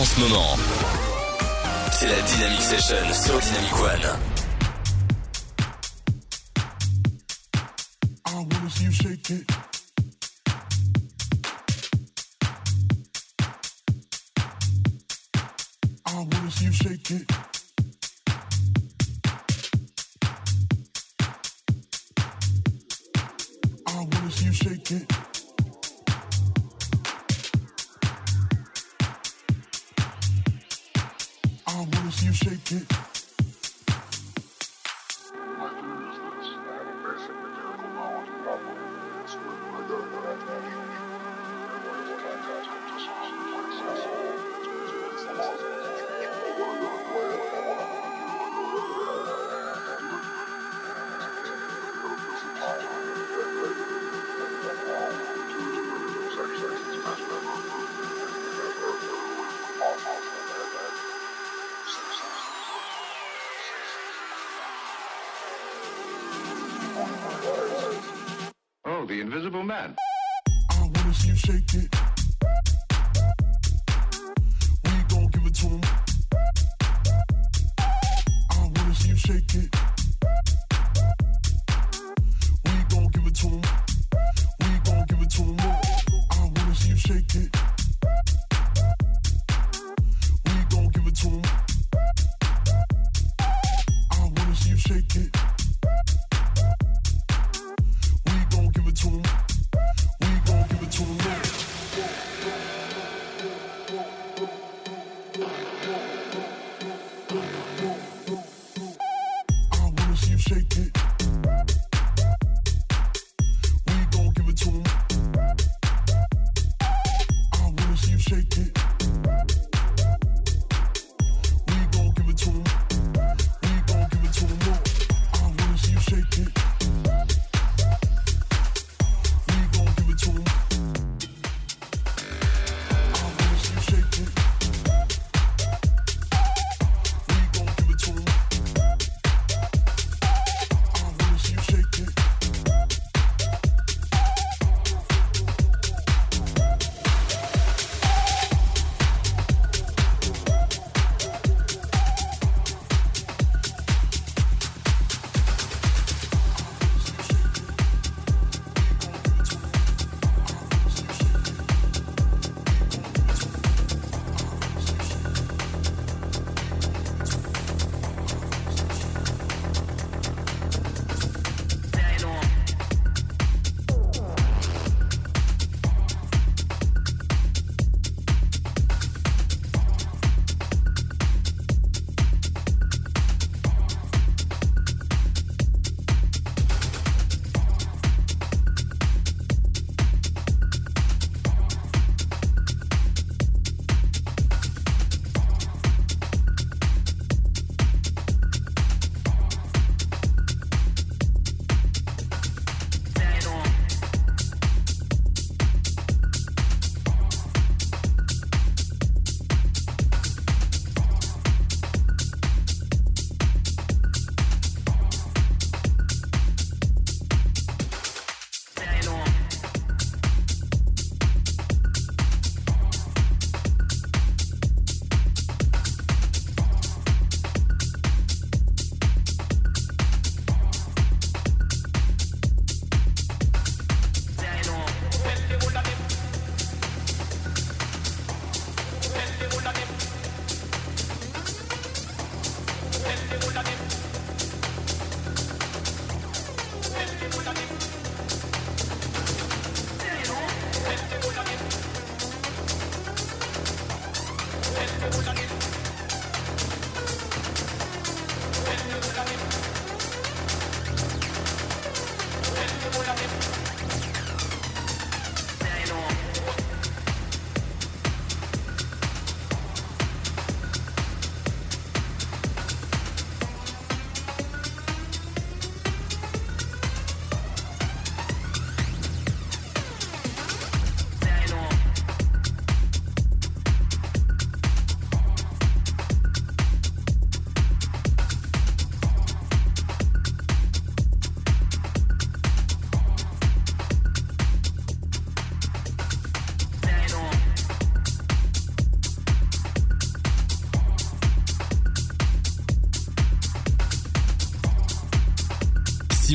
en ce moment. C'est la Dynamic Session sur Dynamic One. Mm-hmm. man. I wanna see you shake it.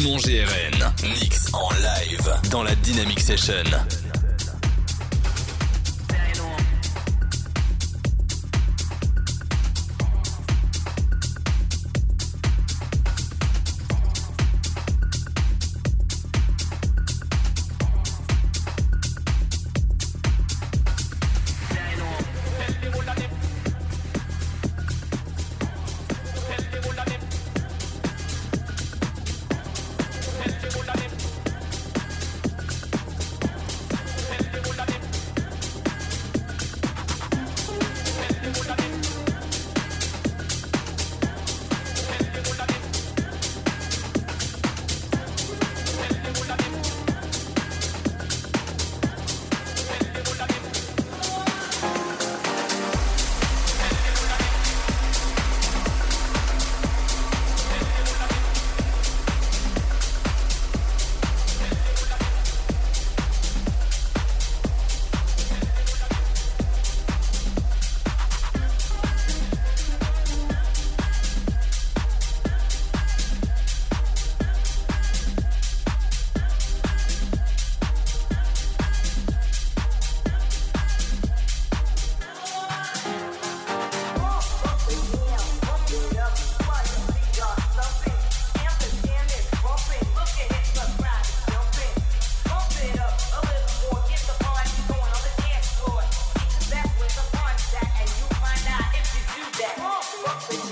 Simon GRN. Mix en live dans la Dynamic Session. Thank you.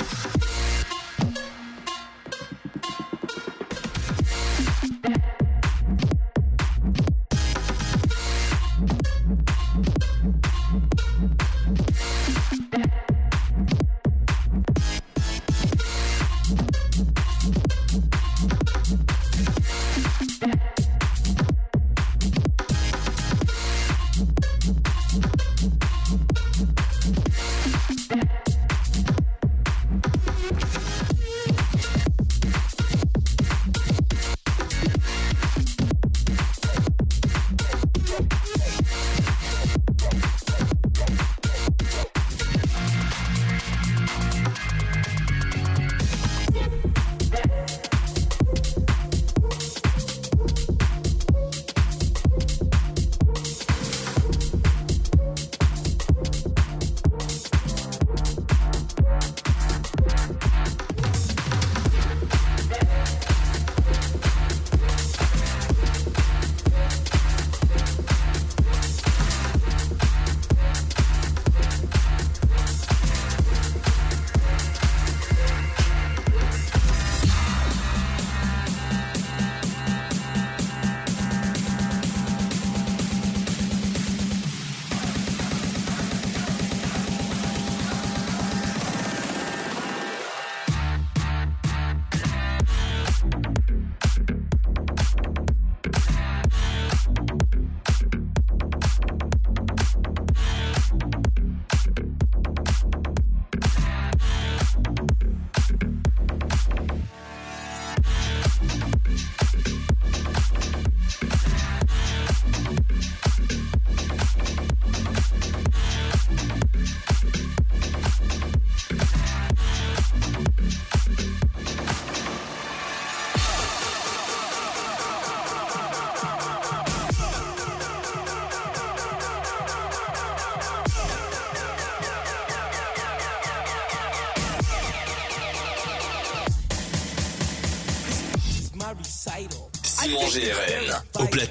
you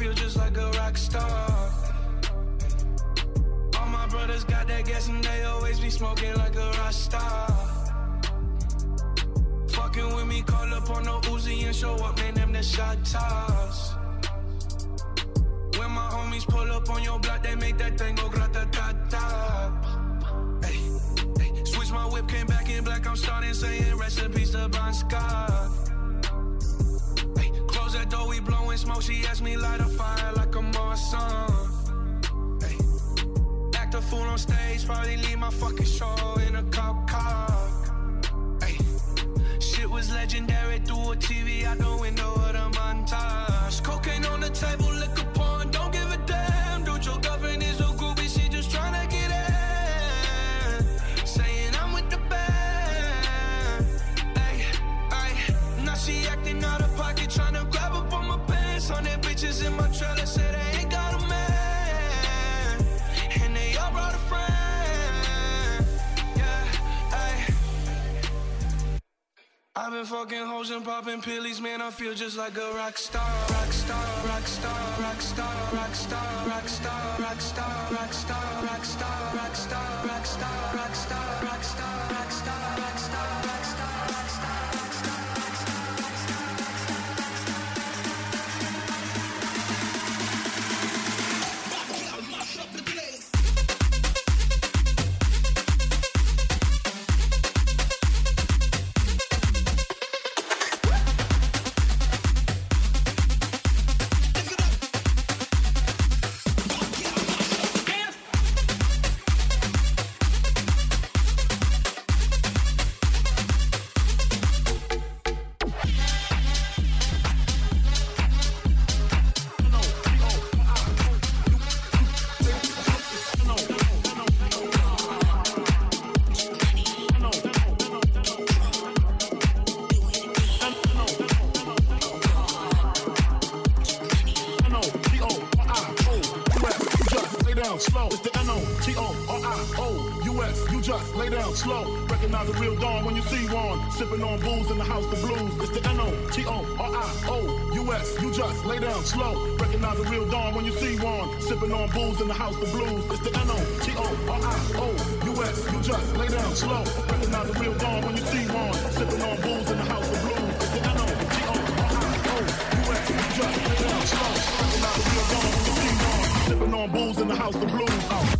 Feel just like a rock star. legendary through a TV out the window of the montage. Cocaine on the table. I've been fucking hoes and popping pills, man. I feel just like a rock star, rock star, rock star, rock star, rock star, rock star, rock star, rock star, rock star, rock star, rock star, rock star, rock star. us. Lay down slow. Recognize the real dawn when you see one. Sipping on booze in the house, of blues. It's the N-O-T-O-R-I-O-U-S. You just lay down slow. Recognize the real dawn when you see one. Sipping on booze in the house, of blues. It's the N-O-T-O-R-I-O-U-S. You just lay down slow. Recognize the real dawn when you see one. Sipping on booze in the house, of blues. Oh.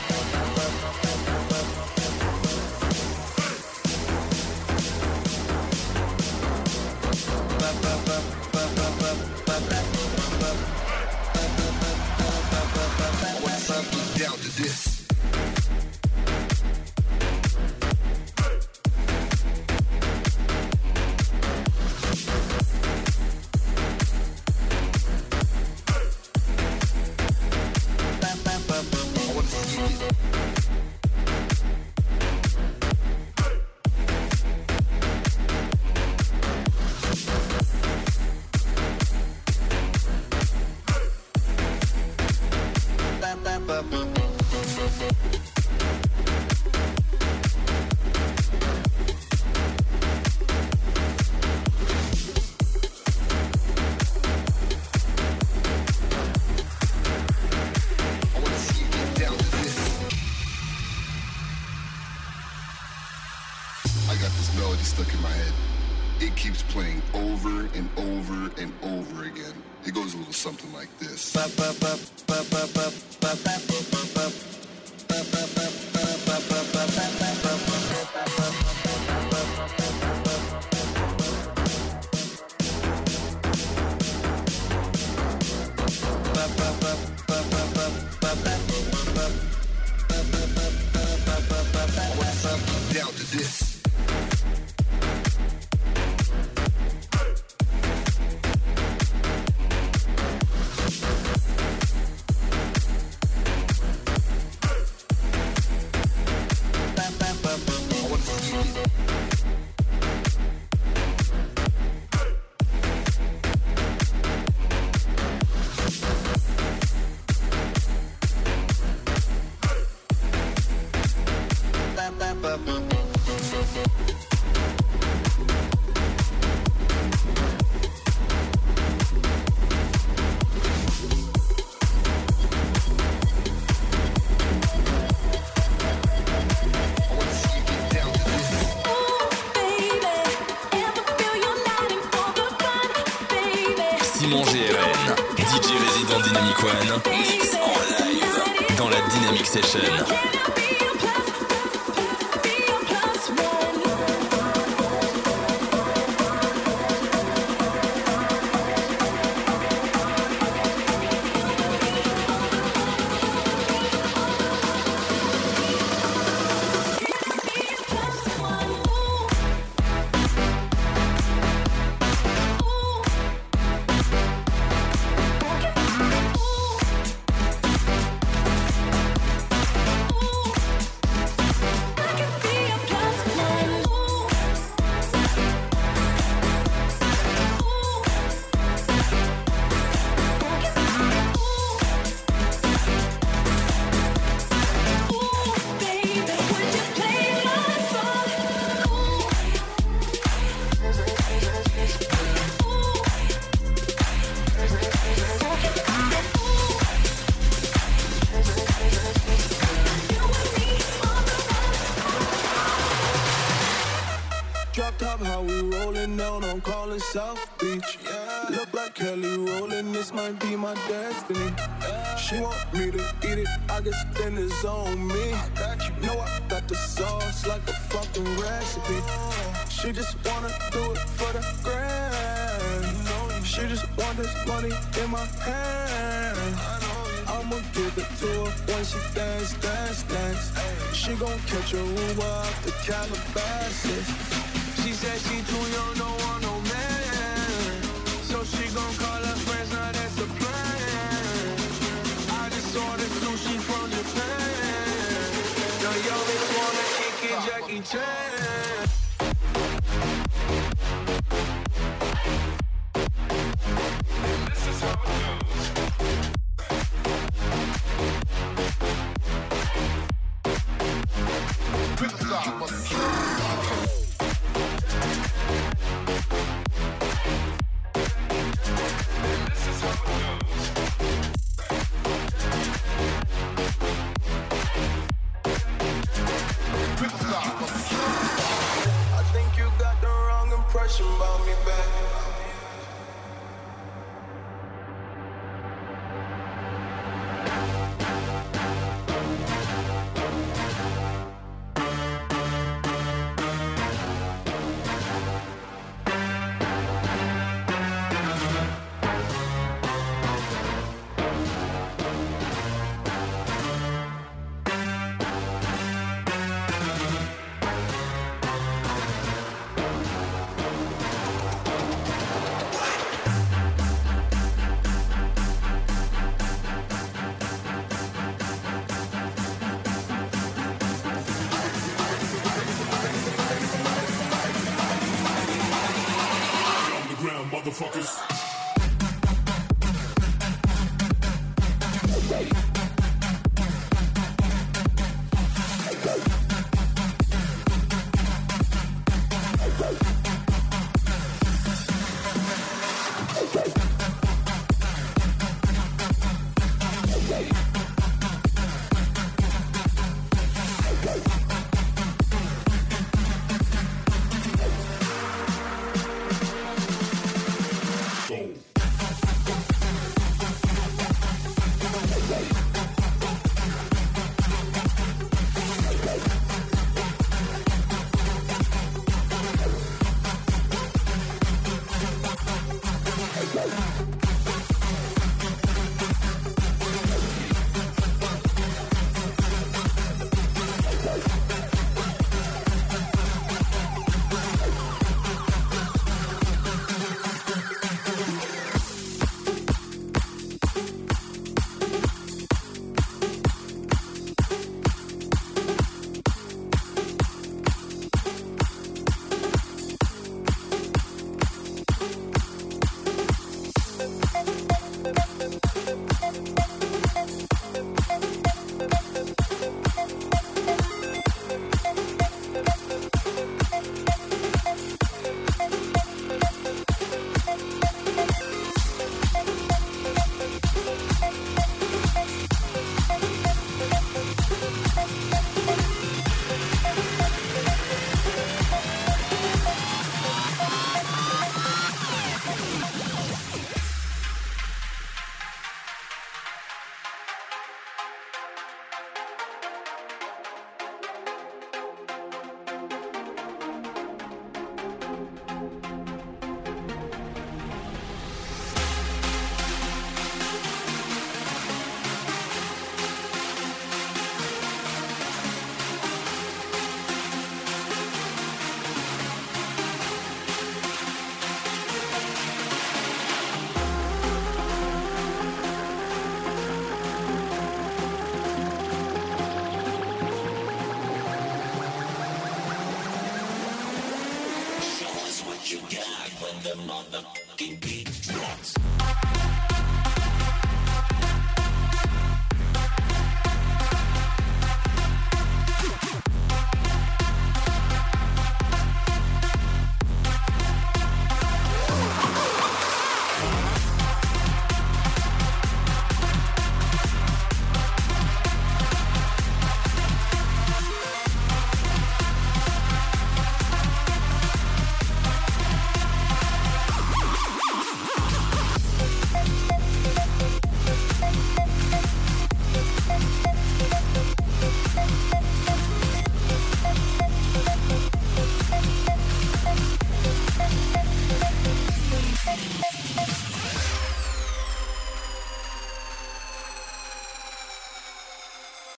Down to this. Session. She want me to eat it, I guess then it's on me. I got you know I got the sauce like a fucking recipe. She just wanna do it for the grand. She just want this money in my hand. I'ma give it to her when she dance, dance, dance. She gon' catch a Uber out the Calabasas. She said she too it, motherfuckers. you got when the motherfucking beat drops.